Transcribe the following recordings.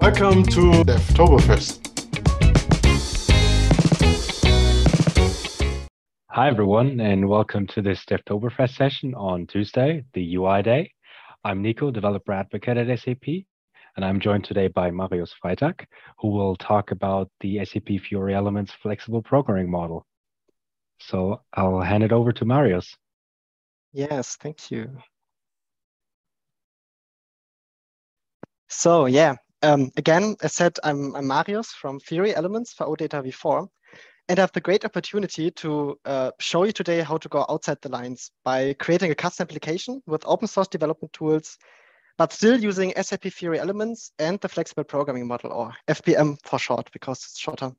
Welcome to Devtoberfest. Hi, everyone, and welcome to this Devtoberfest session on Tuesday, the UI Day. I'm Nico, developer advocate at SAP, and I'm joined today by Marius Freitag, who will talk about the SAP Fiori Elements flexible programming model. So I'll hand it over to Marius. Yes, thank you. So yeah, um, again, as said, I'm, I'm Marius from Fiori Elements for OData v4, and I have the great opportunity to uh, show you today how to go outside the lines by creating a custom application with open source development tools, but still using SAP Fiori Elements and the flexible programming model, or FPM for short, because it's shorter.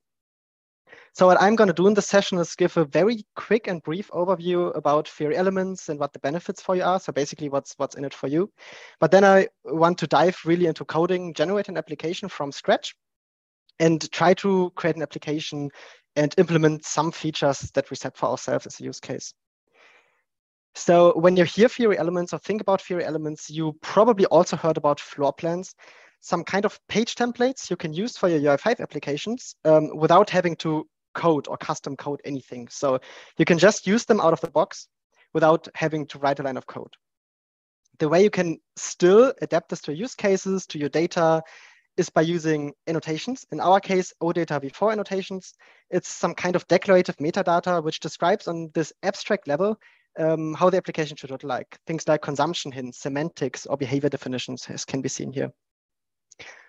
So what I'm going to do in this session is give a very quick and brief overview about Fiori Elements and what the benefits for you are. So basically what's what's in it for you. But then I want to dive really into coding, generate an application from scratch and try to create an application and implement some features that we set for ourselves as a use case. So when you hear Fiori Elements or think about Fiori Elements, you probably also heard about floor plans, some kind of page templates you can use for your UI5 applications um, without having to code or custom code anything. So you can just use them out of the box without having to write a line of code. The way you can still adapt this to use cases, to your data, is by using annotations. In our case, OData v4 annotations. It's some kind of declarative metadata which describes on this abstract level um, how the application should look like. Things like consumption hints, semantics, or behavior definitions, as can be seen here.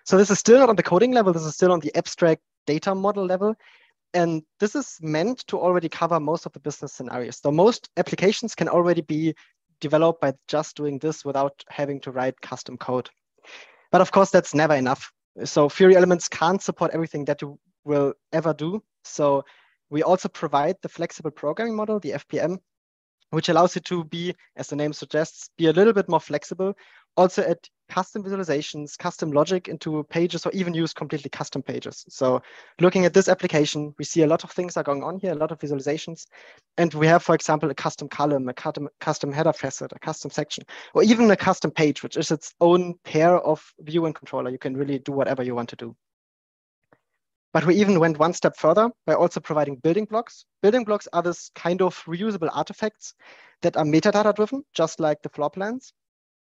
So this is still not on the coding level. This is still on the abstract data model level. And this is meant to already cover most of the business scenarios. So most applications can already be developed by just doing this without having to write custom code. But of course, that's never enough. So Fiori Elements can't support everything that you will ever do. So we also provide the flexible programming model, the FPM, which allows you to be, as the name suggests, be a little bit more flexible also add custom visualizations, custom logic into pages, or even use completely custom pages. So looking at this application, we see a lot of things are going on here, a lot of visualizations. And we have, for example, a custom column, a custom, custom header facet, a custom section, or even a custom page, which is its own pair of view and controller. You can really do whatever you want to do. But we even went one step further by also providing building blocks. Building blocks are this kind of reusable artifacts that are metadata driven, just like the floor plans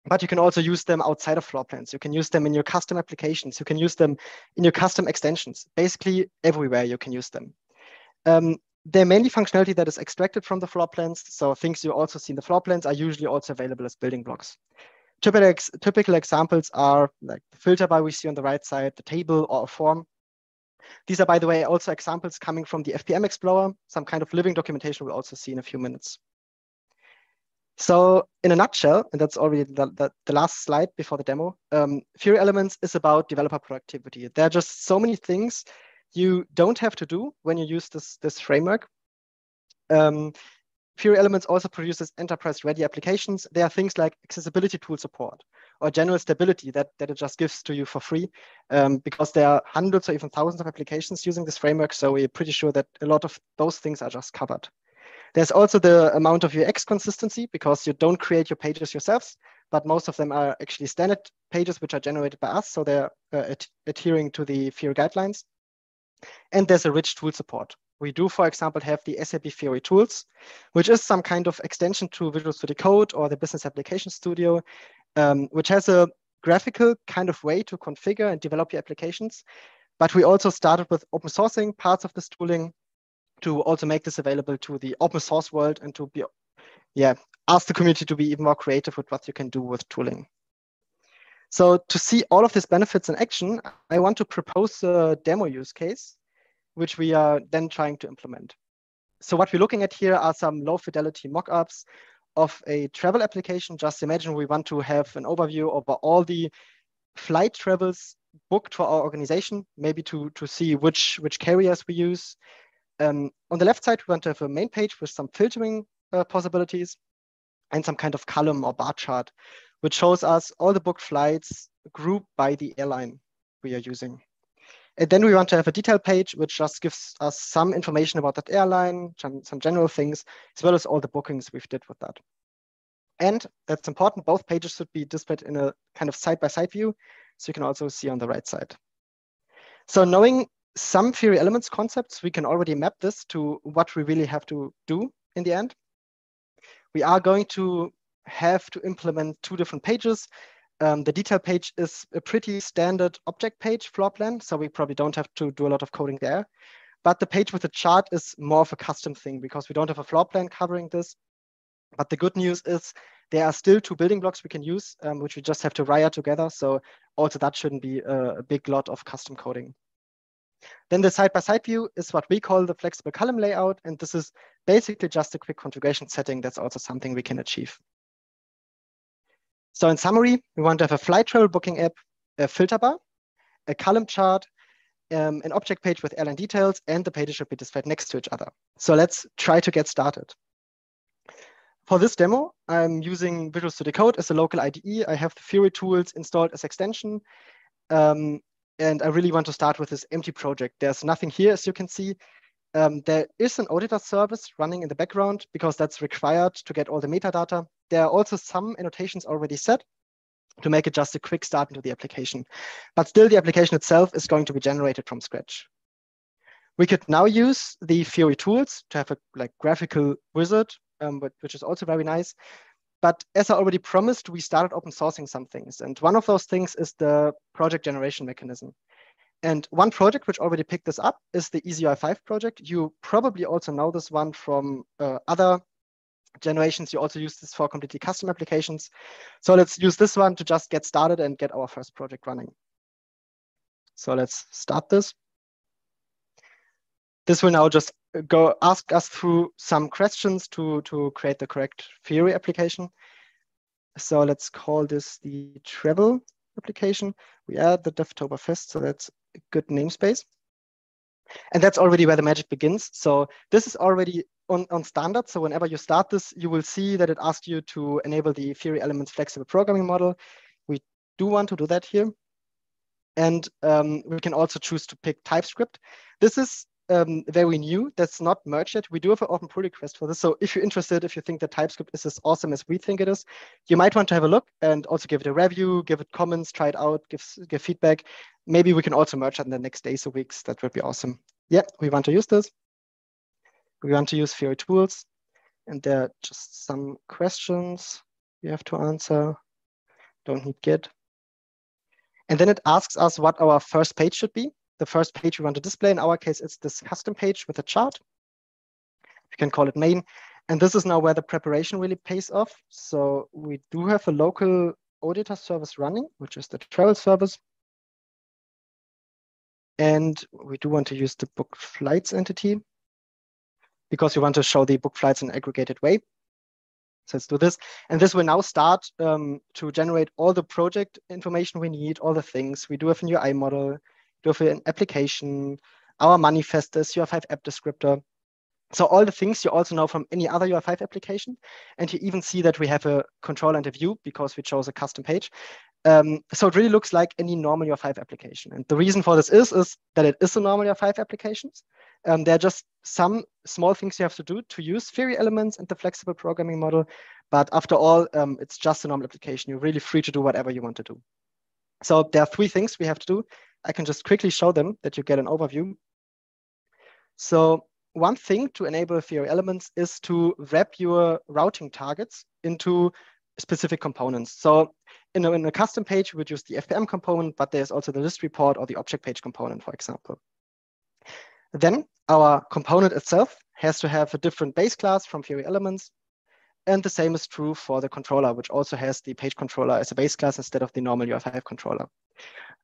but you can also use them outside of floor plans. You can use them in your custom applications. You can use them in your custom extensions. Basically, everywhere you can use them. Um, they're mainly functionality that is extracted from the floor plans. So things you also see in the floor plans are usually also available as building blocks. Typical, ex typical examples are like the filter bar we see on the right side, the table or a form. These are, by the way, also examples coming from the FPM Explorer, some kind of living documentation we'll also see in a few minutes. So in a nutshell, and that's already the, the, the last slide before the demo, um, Fiori Elements is about developer productivity. There are just so many things you don't have to do when you use this, this framework. Um, Fiori Elements also produces enterprise-ready applications. There are things like accessibility tool support or general stability that, that it just gives to you for free um, because there are hundreds or even thousands of applications using this framework. So we're pretty sure that a lot of those things are just covered. There's also the amount of UX consistency because you don't create your pages yourselves, but most of them are actually standard pages which are generated by us. So they're uh, ad adhering to the Fiori guidelines. And there's a rich tool support. We do, for example, have the SAP Fiori tools, which is some kind of extension to Visual Studio Code or the Business Application Studio, um, which has a graphical kind of way to configure and develop your applications. But we also started with open sourcing parts of this tooling to also make this available to the open source world and to be, yeah, ask the community to be even more creative with what you can do with tooling. So to see all of these benefits in action, I want to propose a demo use case, which we are then trying to implement. So what we're looking at here are some low fidelity mockups of a travel application. Just imagine we want to have an overview over all the flight travels booked for our organization, maybe to, to see which, which carriers we use, um, on the left side, we want to have a main page with some filtering uh, possibilities and some kind of column or bar chart, which shows us all the booked flights grouped by the airline we are using. And then we want to have a detail page, which just gives us some information about that airline, some, general things, as well as all the bookings we've did with that. And that's important, both pages should be displayed in a kind of side-by-side -side view, so you can also see on the right side. So knowing some Fiori elements concepts, we can already map this to what we really have to do in the end. We are going to have to implement two different pages. Um, the detail page is a pretty standard object page floor plan, so we probably don't have to do a lot of coding there. But the page with the chart is more of a custom thing because we don't have a floor plan covering this. But the good news is there are still two building blocks we can use, um, which we just have to wire together. So also that shouldn't be a, a big lot of custom coding. Then the side-by-side -side view is what we call the flexible column layout. And this is basically just a quick configuration setting. That's also something we can achieve. So in summary, we want to have a flight travel booking app, a filter bar, a column chart, um, an object page with airline details, and the pages should be displayed next to each other. So let's try to get started. For this demo, I'm using Visual Studio Code as a local IDE. I have the Fiori tools installed as extension. Um, and I really want to start with this empty project. There's nothing here, as you can see. Um, there is an OData service running in the background because that's required to get all the metadata. There are also some annotations already set to make it just a quick start into the application. But still, the application itself is going to be generated from scratch. We could now use the Fiori tools to have a like graphical wizard, um, but, which is also very nice. But as I already promised, we started open sourcing some things. And one of those things is the project generation mechanism. And one project which already picked this up is the EasyUI5 project. You probably also know this one from uh, other generations. You also use this for completely custom applications. So let's use this one to just get started and get our first project running. So let's start this. This will now just go ask us through some questions to, to create the correct Fiori application. So let's call this the travel application. We add the Devtoberfest, so that's a good namespace. And that's already where the magic begins. So this is already on, on standard. So whenever you start this, you will see that it asks you to enable the Fiori Elements flexible programming model. We do want to do that here. And um, we can also choose to pick TypeScript. This is um, very new. That's not merged yet. We do have an open pull request for this. So if you're interested, if you think that TypeScript is as awesome as we think it is, you might want to have a look and also give it a review, give it comments, try it out, give, give feedback. Maybe we can also merge it in the next days or weeks. That would be awesome. Yeah, we want to use this. We want to use Fiori tools. And there are just some questions we have to answer. Don't need Git. And then it asks us what our first page should be the first page we want to display. In our case, it's this custom page with a chart. You can call it main. And this is now where the preparation really pays off. So we do have a local OData service running, which is the travel service. And we do want to use the book flights entity because we want to show the book flights in aggregated way. So let's do this. And this will now start um, to generate all the project information we need, all the things. We do have a new I model an application, our manifest is UI5 app descriptor. So all the things you also know from any other UI5 application. And you even see that we have a control and a view because we chose a custom page. Um, so it really looks like any normal UI5 application. And the reason for this is, is that it is a normal UI5 applications. Um, there are just some small things you have to do to use Fiori elements and the flexible programming model. But after all, um, it's just a normal application. You're really free to do whatever you want to do. So there are three things we have to do. I can just quickly show them that you get an overview. So one thing to enable Fiori elements is to wrap your routing targets into specific components. So in a, in a custom page, we would use the FPM component, but there's also the list report or the object page component, for example. Then our component itself has to have a different base class from Fiori elements. And the same is true for the controller, which also has the page controller as a base class instead of the normal UI5 controller.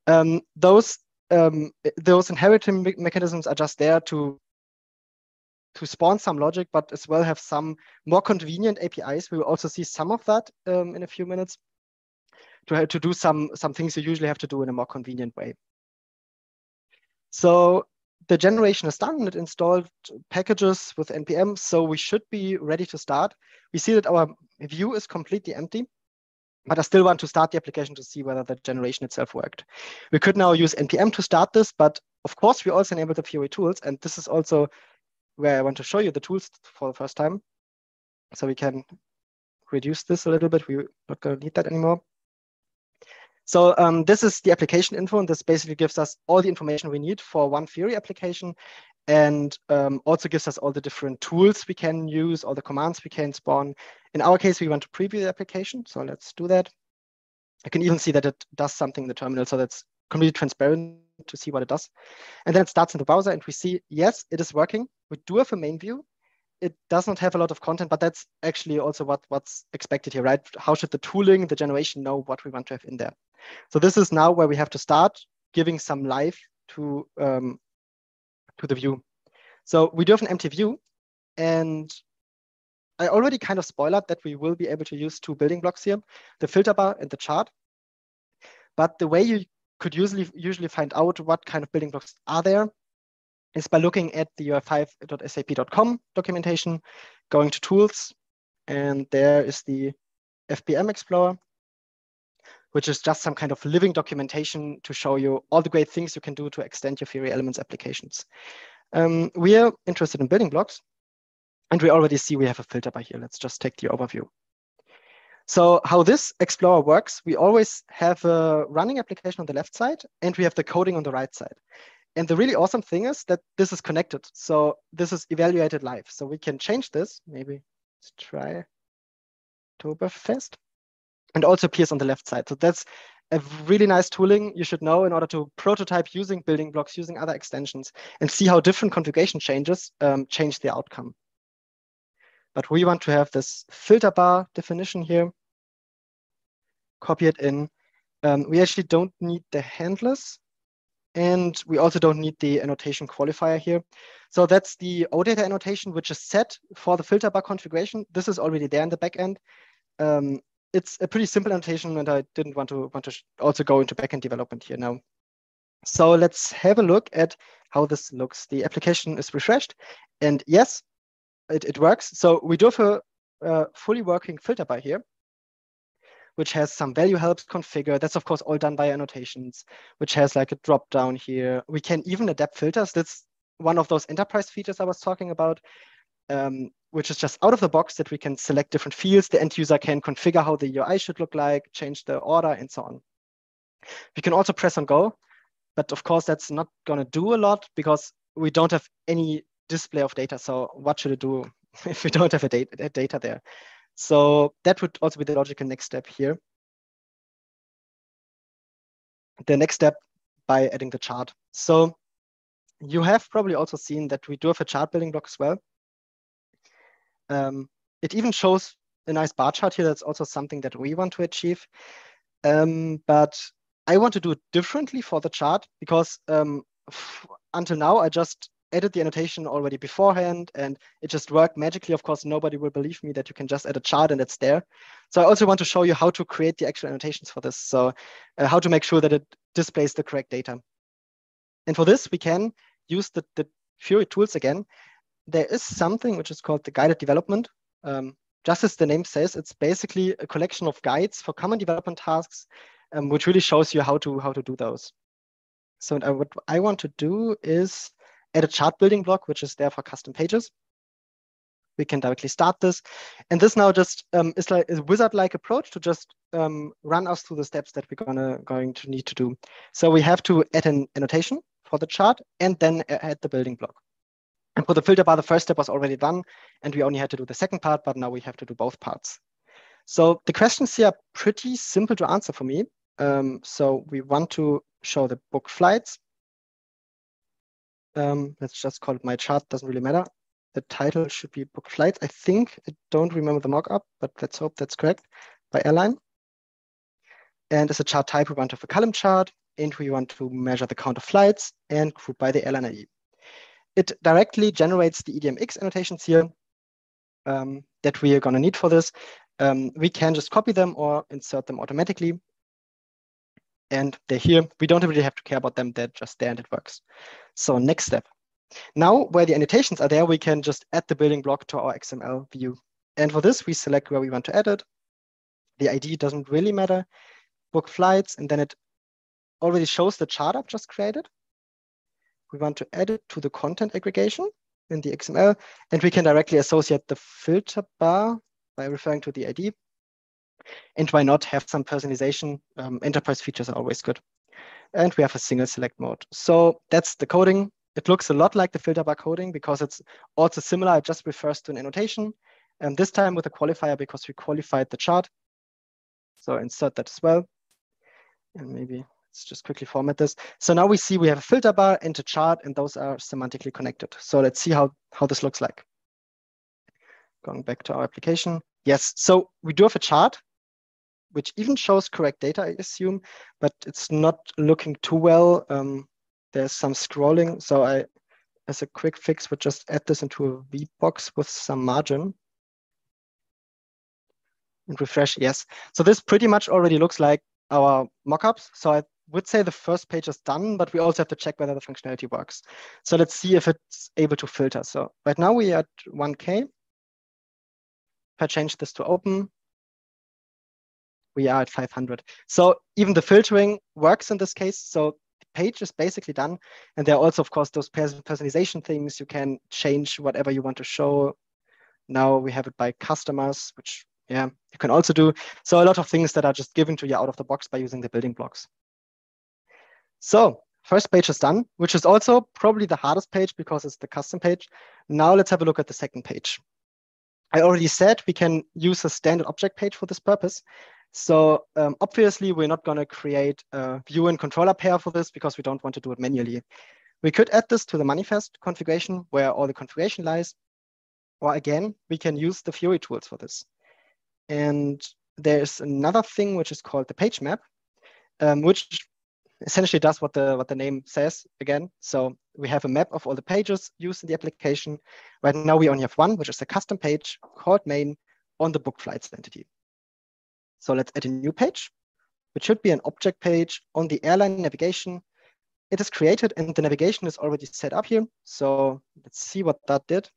Um, those um, those inheriting me mechanisms are just there to to spawn some logic, but as well have some more convenient APIs. We will also see some of that um, in a few minutes to to do some some things you usually have to do in a more convenient way. So the generation is done. It installed packages with npm, so we should be ready to start. We see that our view is completely empty but I still want to start the application to see whether the generation itself worked. We could now use npm to start this, but of course we also enable the Fiori tools. And this is also where I want to show you the tools for the first time. So we can reduce this a little bit. We're not gonna need that anymore. So um, this is the application info, and this basically gives us all the information we need for one Fiori application, and um, also gives us all the different tools we can use, all the commands we can spawn. In our case, we want to preview the application, so let's do that. I can even see that it does something in the terminal, so that's completely transparent to see what it does. And then it starts in the browser, and we see, yes, it is working. We do have a main view. It does not have a lot of content, but that's actually also what, what's expected here, right? How should the tooling, the generation know what we want to have in there? So this is now where we have to start giving some life to um, to the view. So we do have an empty view, and I already kind of spoiled that we will be able to use two building blocks here, the filter bar and the chart. But the way you could usually usually find out what kind of building blocks are there is by looking at the ui5.sap.com documentation, going to tools, and there is the FPM Explorer which is just some kind of living documentation to show you all the great things you can do to extend your Fiori Elements applications. Um, we are interested in building blocks, and we already see we have a filter by here. Let's just take the overview. So how this Explorer works, we always have a running application on the left side, and we have the coding on the right side. And the really awesome thing is that this is connected. So this is evaluated live. So we can change this. Maybe let's try Oktoberfest and also appears on the left side. So that's a really nice tooling you should know in order to prototype using building blocks, using other extensions, and see how different configuration changes um, change the outcome. But we want to have this filter bar definition here, copy it in. Um, we actually don't need the handlers, and we also don't need the annotation qualifier here. So that's the OData annotation, which is set for the filter bar configuration. This is already there in the backend. Um, it's a pretty simple annotation, and I didn't want to want to also go into backend development here now. So let's have a look at how this looks. The application is refreshed, and yes, it, it works. So we do have a, a fully working filter bar here, which has some value helps configure. That's of course all done by annotations, which has like a drop down here. We can even adapt filters. That's one of those enterprise features I was talking about. Um, which is just out of the box that we can select different fields. The end user can configure how the UI should look like, change the order, and so on. We can also press on go, but of course that's not going to do a lot because we don't have any display of data. So what should it do if we don't have a data, a data there? So that would also be the logical next step here. The next step by adding the chart. So you have probably also seen that we do have a chart building block as well. Um, it even shows a nice bar chart here. That's also something that we want to achieve. Um, but I want to do it differently for the chart because um, until now, I just added the annotation already beforehand and it just worked magically. Of course, nobody will believe me that you can just add a chart and it's there. So I also want to show you how to create the actual annotations for this. So uh, how to make sure that it displays the correct data. And for this, we can use the, the Fiori tools again there is something which is called the guided development. Um, just as the name says, it's basically a collection of guides for common development tasks, um, which really shows you how to how to do those. So what I want to do is add a chart building block, which is there for custom pages. We can directly start this. And this now just um, is like a wizard-like approach to just um, run us through the steps that we're gonna going to need to do. So we have to add an annotation for the chart and then add the building block. And for the filter bar, the first step was already done, and we only had to do the second part, but now we have to do both parts. So the questions here are pretty simple to answer for me. Um, so we want to show the book flights. Um, let's just call it my chart, doesn't really matter. The title should be book flights. I think, I don't remember the mockup, but let's hope that's correct, by airline. And as a chart type, we want to have a column chart, and we want to measure the count of flights and group by the airline ID it directly generates the EDMX annotations here um, that we are going to need for this. Um, we can just copy them or insert them automatically. And they're here. We don't really have to care about them. They're just there and it works. So next step. Now, where the annotations are there, we can just add the building block to our XML view. And for this, we select where we want to add it. The ID doesn't really matter. Book flights, and then it already shows the chart I've just created we want to add it to the content aggregation in the XML, and we can directly associate the filter bar by referring to the ID. And why not have some personalization? Um, enterprise features are always good. And we have a single select mode. So that's the coding. It looks a lot like the filter bar coding because it's also similar. It just refers to an annotation. And this time with a qualifier because we qualified the chart. So insert that as well. And maybe let's just quickly format this. So now we see we have a filter bar and a chart, and those are semantically connected. So let's see how, how this looks like. Going back to our application. Yes, so we do have a chart, which even shows correct data, I assume, but it's not looking too well. Um, there's some scrolling. So I, as a quick fix, would just add this into a V box with some margin. And refresh, yes. So this pretty much already looks like our mockups. So I would say the first page is done, but we also have to check whether the functionality works. So let's see if it's able to filter. So right now we are at 1K. If I change this to open, we are at 500. So even the filtering works in this case. So the page is basically done. And there are also, of course, those personalization things. You can change whatever you want to show. Now we have it by customers, which yeah, you can also do. So a lot of things that are just given to you out of the box by using the building blocks. So first page is done, which is also probably the hardest page because it's the custom page. Now let's have a look at the second page. I already said we can use a standard object page for this purpose. So um, obviously, we're not going to create a view and controller pair for this because we don't want to do it manually. We could add this to the manifest configuration where all the configuration lies. Or again, we can use the Fiori tools for this. And there's another thing which is called the page map, um, which essentially does what the what the name says again. So we have a map of all the pages used in the application. Right now we only have one, which is a custom page called main on the book flights entity. So let's add a new page, which should be an object page on the airline navigation. It is created and the navigation is already set up here. So let's see what that did.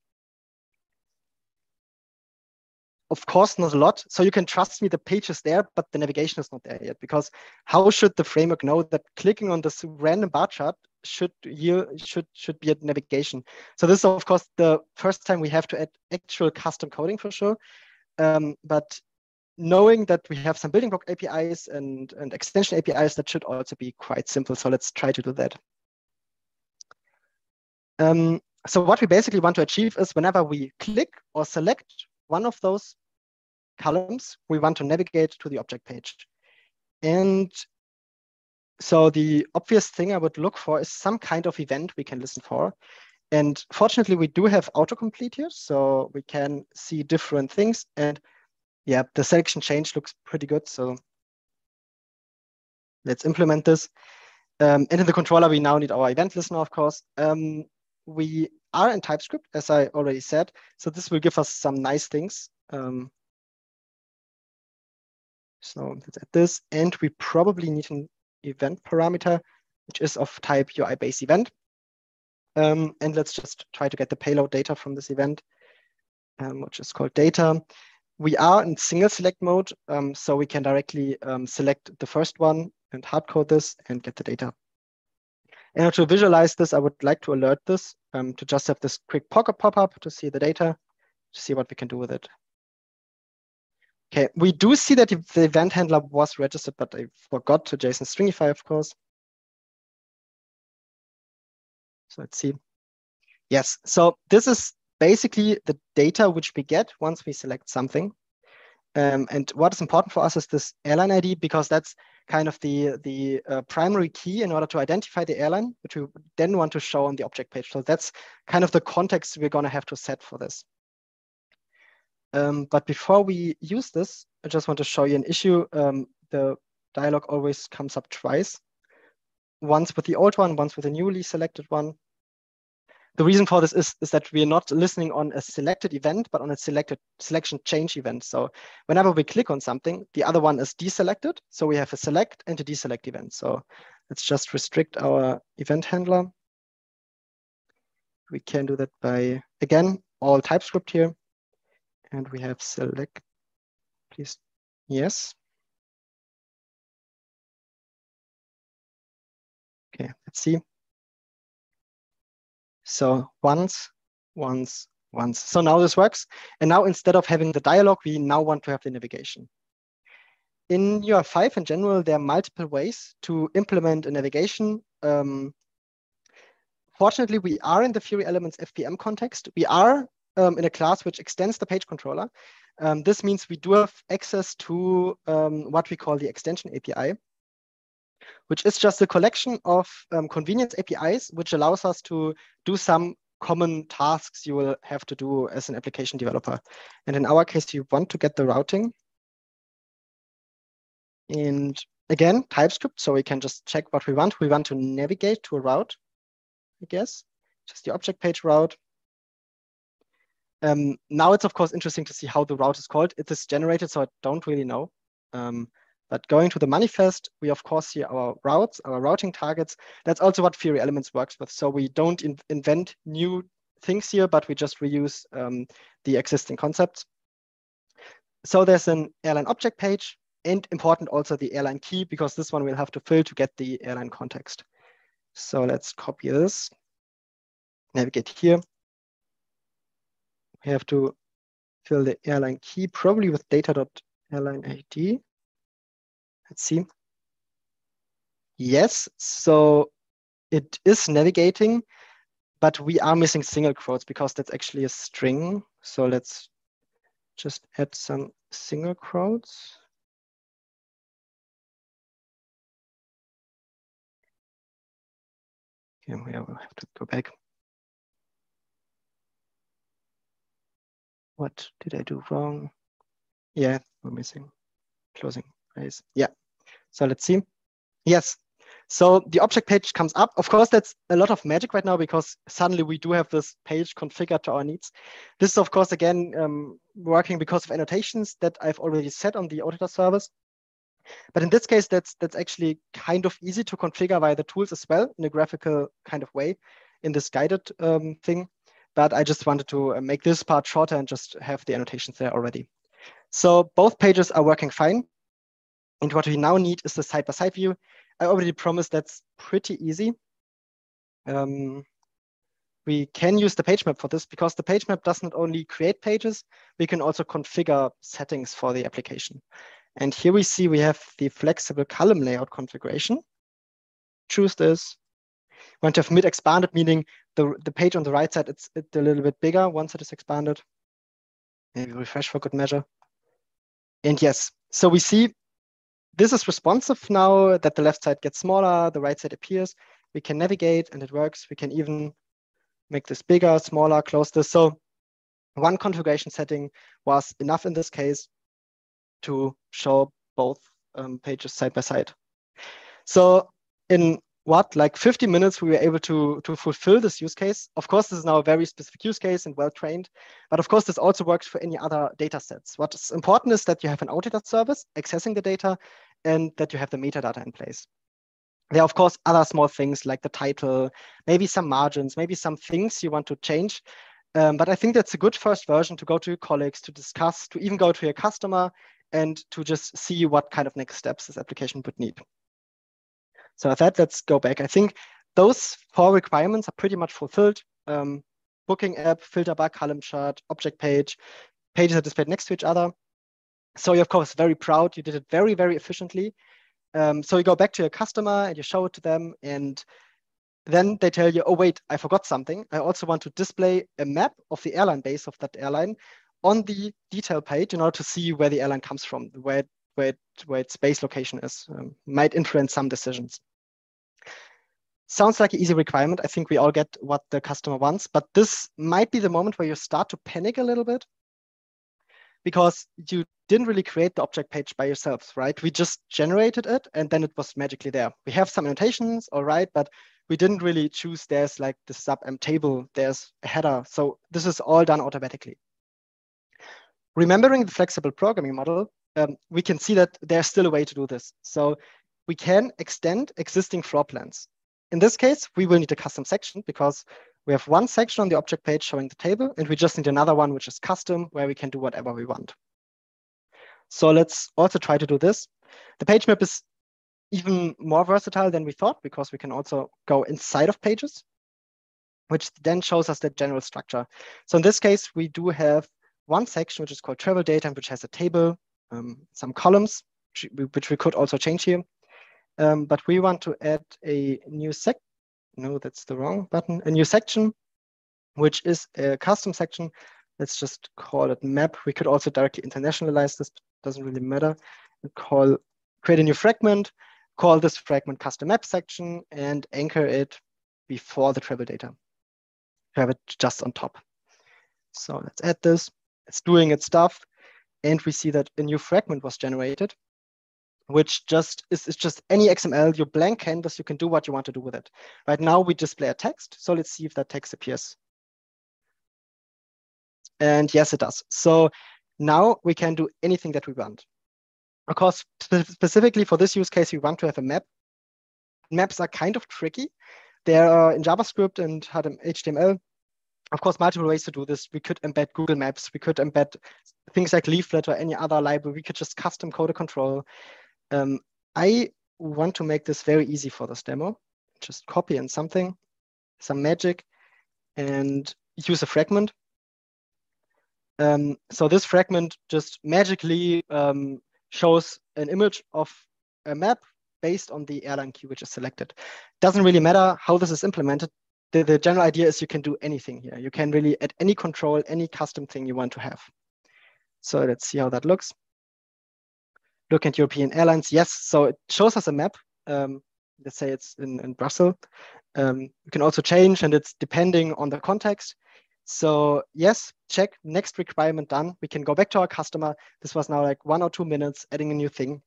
of course not a lot. So you can trust me, the page is there, but the navigation is not there yet. Because how should the framework know that clicking on this random bar chart should you should should be a navigation? So this is of course the first time we have to add actual custom coding for sure. Um, but knowing that we have some building block APIs and, and extension APIs, that should also be quite simple. So let's try to do that. Um, so what we basically want to achieve is whenever we click or select one of those columns, we want to navigate to the object page. And so the obvious thing I would look for is some kind of event we can listen for. And fortunately, we do have autocomplete here, so we can see different things. And yeah, the selection change looks pretty good. So let's implement this. Um, and in the controller, we now need our event listener, of course. Um, we are in TypeScript, as I already said. So this will give us some nice things. Um, so let's add this. And we probably need an event parameter, which is of type UI base event. Um, and let's just try to get the payload data from this event, um, which is called data. We are in single select mode, um, so we can directly um, select the first one and hardcode this and get the data. And to visualize this, I would like to alert this um, to just have this quick pocket pop-up to see the data, to see what we can do with it. Okay, we do see that the event handler was registered, but I forgot to JSON stringify, of course. So let's see. Yes, so this is basically the data which we get once we select something. Um, and what is important for us is this airline ID because that's kind of the, the uh, primary key in order to identify the airline, which we then want to show on the object page. So that's kind of the context we're gonna have to set for this. Um, but before we use this, I just want to show you an issue. Um, the dialog always comes up twice, once with the old one, once with the newly selected one. The reason for this is, is that we're not listening on a selected event, but on a selected selection change event. So whenever we click on something, the other one is deselected. So we have a select and a deselect event. So let's just restrict our event handler. We can do that by, again, all TypeScript here. And we have select, please, yes. Okay, let's see. So once, once, once. So now this works. And now instead of having the dialog, we now want to have the navigation. in UI5 in general, there are multiple ways to implement a navigation. Um, fortunately, we are in the Fiori Elements FPM context. We are um, in a class which extends the page controller. Um, this means we do have access to um, what we call the extension API, which is just a collection of um, convenience APIs, which allows us to do some common tasks you will have to do as an application developer. And in our case, you want to get the routing. And again, TypeScript, so we can just check what we want. We want to navigate to a route, I guess, just the object page route. Um, now it's of course interesting to see how the route is called. It is generated, so I don't really know. Um, but going to the manifest, we of course see our routes, our routing targets. That's also what Fiori Elements works with. So we don't in invent new things here, but we just reuse um, the existing concepts. So there's an airline object page and important also the airline key because this one we'll have to fill to get the airline context. So let's copy this, navigate here. We have to fill the airline key probably with data.airline ID. Let's see. Yes, so it is navigating, but we are missing single quotes because that's actually a string. So let's just add some single quotes. Okay, we will have to go back. What did I do wrong? Yeah, we're missing closing brace. Yeah, so let's see. Yes, so the object page comes up. Of course, that's a lot of magic right now because suddenly we do have this page configured to our needs. This is, of course, again, um, working because of annotations that I've already set on the OData service. But in this case, that's that's actually kind of easy to configure via the tools as well in a graphical kind of way in this guided um, thing. But I just wanted to uh, make this part shorter and just have the annotations there already. So both pages are working fine. And what we now need is the side-by-side -side view. I already promised that's pretty easy. Um, we can use the page map for this because the page map does not only create pages, we can also configure settings for the application. And here we see we have the flexible column layout configuration. Choose this. Want to have mid expanded, meaning the, the page on the right side, it's, it's a little bit bigger once it is expanded. Maybe refresh for good measure. And yes, so we see this is responsive now that the left side gets smaller, the right side appears. We can navigate and it works. We can even make this bigger, smaller, close this. So one configuration setting was enough in this case to show both um, pages side by side. So in what, like 50 minutes, we were able to, to fulfill this use case. Of course, this is now a very specific use case and well-trained, but of course, this also works for any other data sets. What's important is that you have an OData service accessing the data and that you have the metadata in place. There are, of course, other small things like the title, maybe some margins, maybe some things you want to change. Um, but I think that's a good first version to go to your colleagues, to discuss, to even go to your customer and to just see what kind of next steps this application would need. So with that, let's go back. I think those four requirements are pretty much fulfilled. Um, booking app, filter bar, column chart, object page, pages are displayed next to each other. So you're of course very proud. You did it very, very efficiently. Um, so you go back to your customer and you show it to them and then they tell you, oh, wait, I forgot something. I also want to display a map of the airline base of that airline on the detail page in order to see where the airline comes from, where, where, it, where its base location is. Um, might influence some decisions. Sounds like an easy requirement. I think we all get what the customer wants, but this might be the moment where you start to panic a little bit because you didn't really create the object page by yourselves, right? We just generated it and then it was magically there. We have some annotations, all right, but we didn't really choose there's like the sub m table, there's a header. So this is all done automatically. Remembering the flexible programming model, um, we can see that there's still a way to do this. So we can extend existing floor plans. In this case, we will need a custom section because we have one section on the object page showing the table, and we just need another one which is custom where we can do whatever we want. So let's also try to do this. The page map is even more versatile than we thought because we can also go inside of pages, which then shows us the general structure. So in this case, we do have one section which is called travel data, and which has a table, um, some columns which we could also change here. Um, but we want to add a new sec, no, that's the wrong button, a new section, which is a custom section. Let's just call it map. We could also directly internationalize this, doesn't really matter. We call, create a new fragment, call this fragment custom map section and anchor it before the travel data. To have it just on top. So let's add this. It's doing its stuff. And we see that a new fragment was generated, which just is, is just any XML, your blank canvas, you can do what you want to do with it. Right now we display a text. So let's see if that text appears. And yes, it does. So now we can do anything that we want. Of course, specifically for this use case, we want to have a map. Maps are kind of tricky. They're uh, in JavaScript and HTML. Of course, multiple ways to do this. We could embed Google Maps. We could embed things like Leaflet or any other library. We could just custom code a control. Um, I want to make this very easy for this demo. Just copy in something, some magic, and use a fragment. Um, so this fragment just magically um, shows an image of a map based on the airline key which is selected. Doesn't really matter how this is implemented. The, the general idea is you can do anything here. You can really add any control, any custom thing you want to have. So let's see how that looks. Look at European airlines. Yes, so it shows us a map. Um, let's say it's in, in Brussels. Um, you can also change and it's depending on the context. So yes, check next requirement done. We can go back to our customer. This was now like one or two minutes adding a new thing.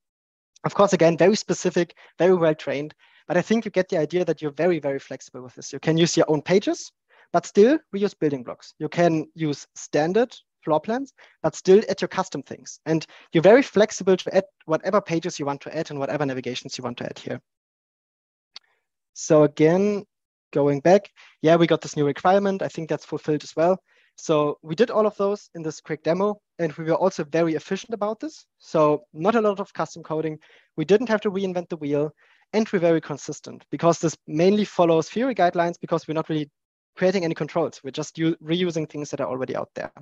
Of course, again, very specific, very well trained, but I think you get the idea that you're very, very flexible with this. You can use your own pages, but still we use building blocks. You can use standard floor plans, but still add your custom things. And you're very flexible to add whatever pages you want to add and whatever navigations you want to add here. So again, going back, yeah, we got this new requirement. I think that's fulfilled as well. So we did all of those in this quick demo, and we were also very efficient about this. So not a lot of custom coding. We didn't have to reinvent the wheel, and we're very consistent because this mainly follows Fiori guidelines because we're not really creating any controls. We're just reusing things that are already out there.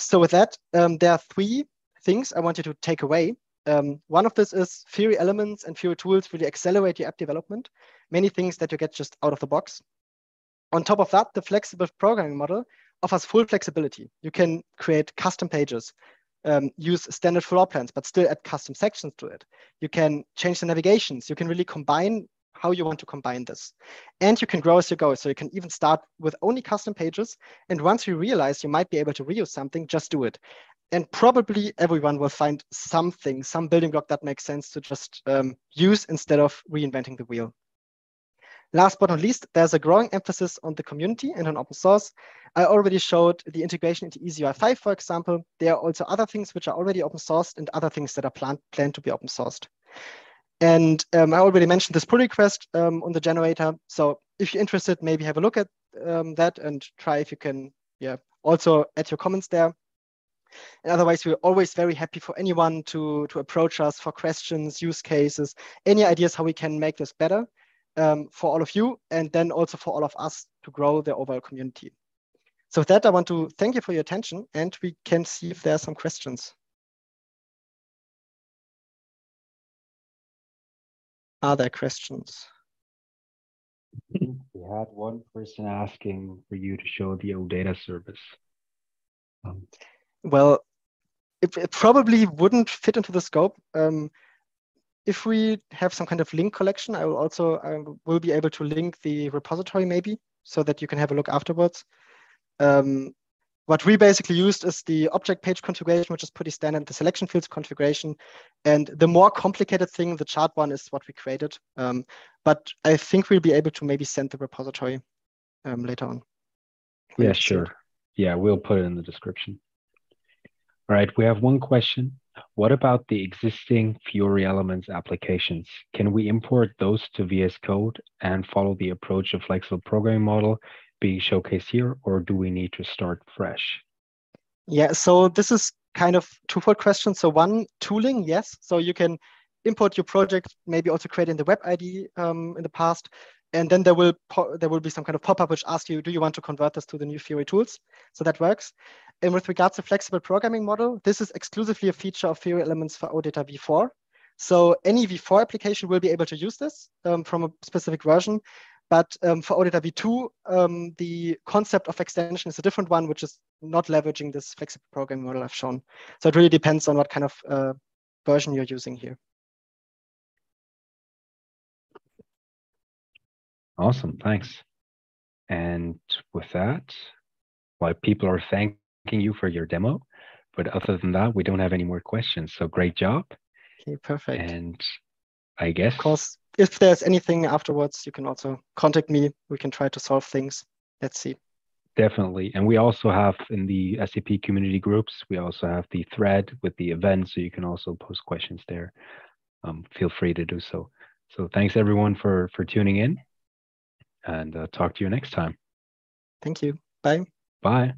So with that, um, there are three things I want you to take away. Um, one of this is Fiori elements and Fiori tools really accelerate your app development. Many things that you get just out of the box. On top of that, the flexible programming model offers full flexibility. You can create custom pages, um, use standard floor plans, but still add custom sections to it. You can change the navigations. You can really combine how you want to combine this. And you can grow as you go. So you can even start with only custom pages. And once you realize you might be able to reuse something, just do it and probably everyone will find something, some building block that makes sense to just um, use instead of reinventing the wheel. Last but not least, there's a growing emphasis on the community and on open source. I already showed the integration into EasyUI5, for example. There are also other things which are already open sourced and other things that are planned, planned to be open sourced. And um, I already mentioned this pull request um, on the generator. So if you're interested, maybe have a look at um, that and try if you can yeah, also add your comments there. And otherwise, we're always very happy for anyone to, to approach us for questions, use cases, any ideas how we can make this better um, for all of you, and then also for all of us to grow the overall community. So with that, I want to thank you for your attention, and we can see if there are some questions. Are there questions? We had one person asking for you to show the OData service. Um, well, it, it, probably wouldn't fit into the scope. Um, if we have some kind of link collection, I will also I will be able to link the repository maybe so that you can have a look afterwards. Um, what we basically used is the object page configuration, which is pretty standard, the selection fields configuration. And the more complicated thing, the chart one is what we created. Um, but I think we'll be able to maybe send the repository um, later on. Yeah, sure. Yeah, we'll put it in the description. All right, we have one question. What about the existing Fiori Elements applications? Can we import those to VS Code and follow the approach of flexible programming model being showcased here, or do we need to start fresh? Yeah, so this is kind of twofold question. So one, tooling, yes. So you can import your project, maybe also create in the web ID um, in the past, and then there will there will be some kind of pop-up which asks you, do you want to convert this to the new Fiori tools? So that works. and with regards to flexible programming model, this is exclusively a feature of Fiori Elements for OData v4. So any v4 application will be able to use this um, from a specific version. But um, for OData v2, um, the concept of extension is a different one, which is not leveraging this flexible programming model I've shown. So it really depends on what kind of uh, version you're using here. Awesome, thanks. And with that, while people are thanking you for your demo, but other than that, we don't have any more questions. So great job. Okay, perfect. And I guess. Of course, if there's anything afterwards, you can also contact me. We can try to solve things. Let's see. Definitely. And we also have in the SAP community groups, we also have the thread with the event. So you can also post questions there. Um, feel free to do so. So thanks everyone for for tuning in and uh, talk to you next time. Thank you. Bye. Bye.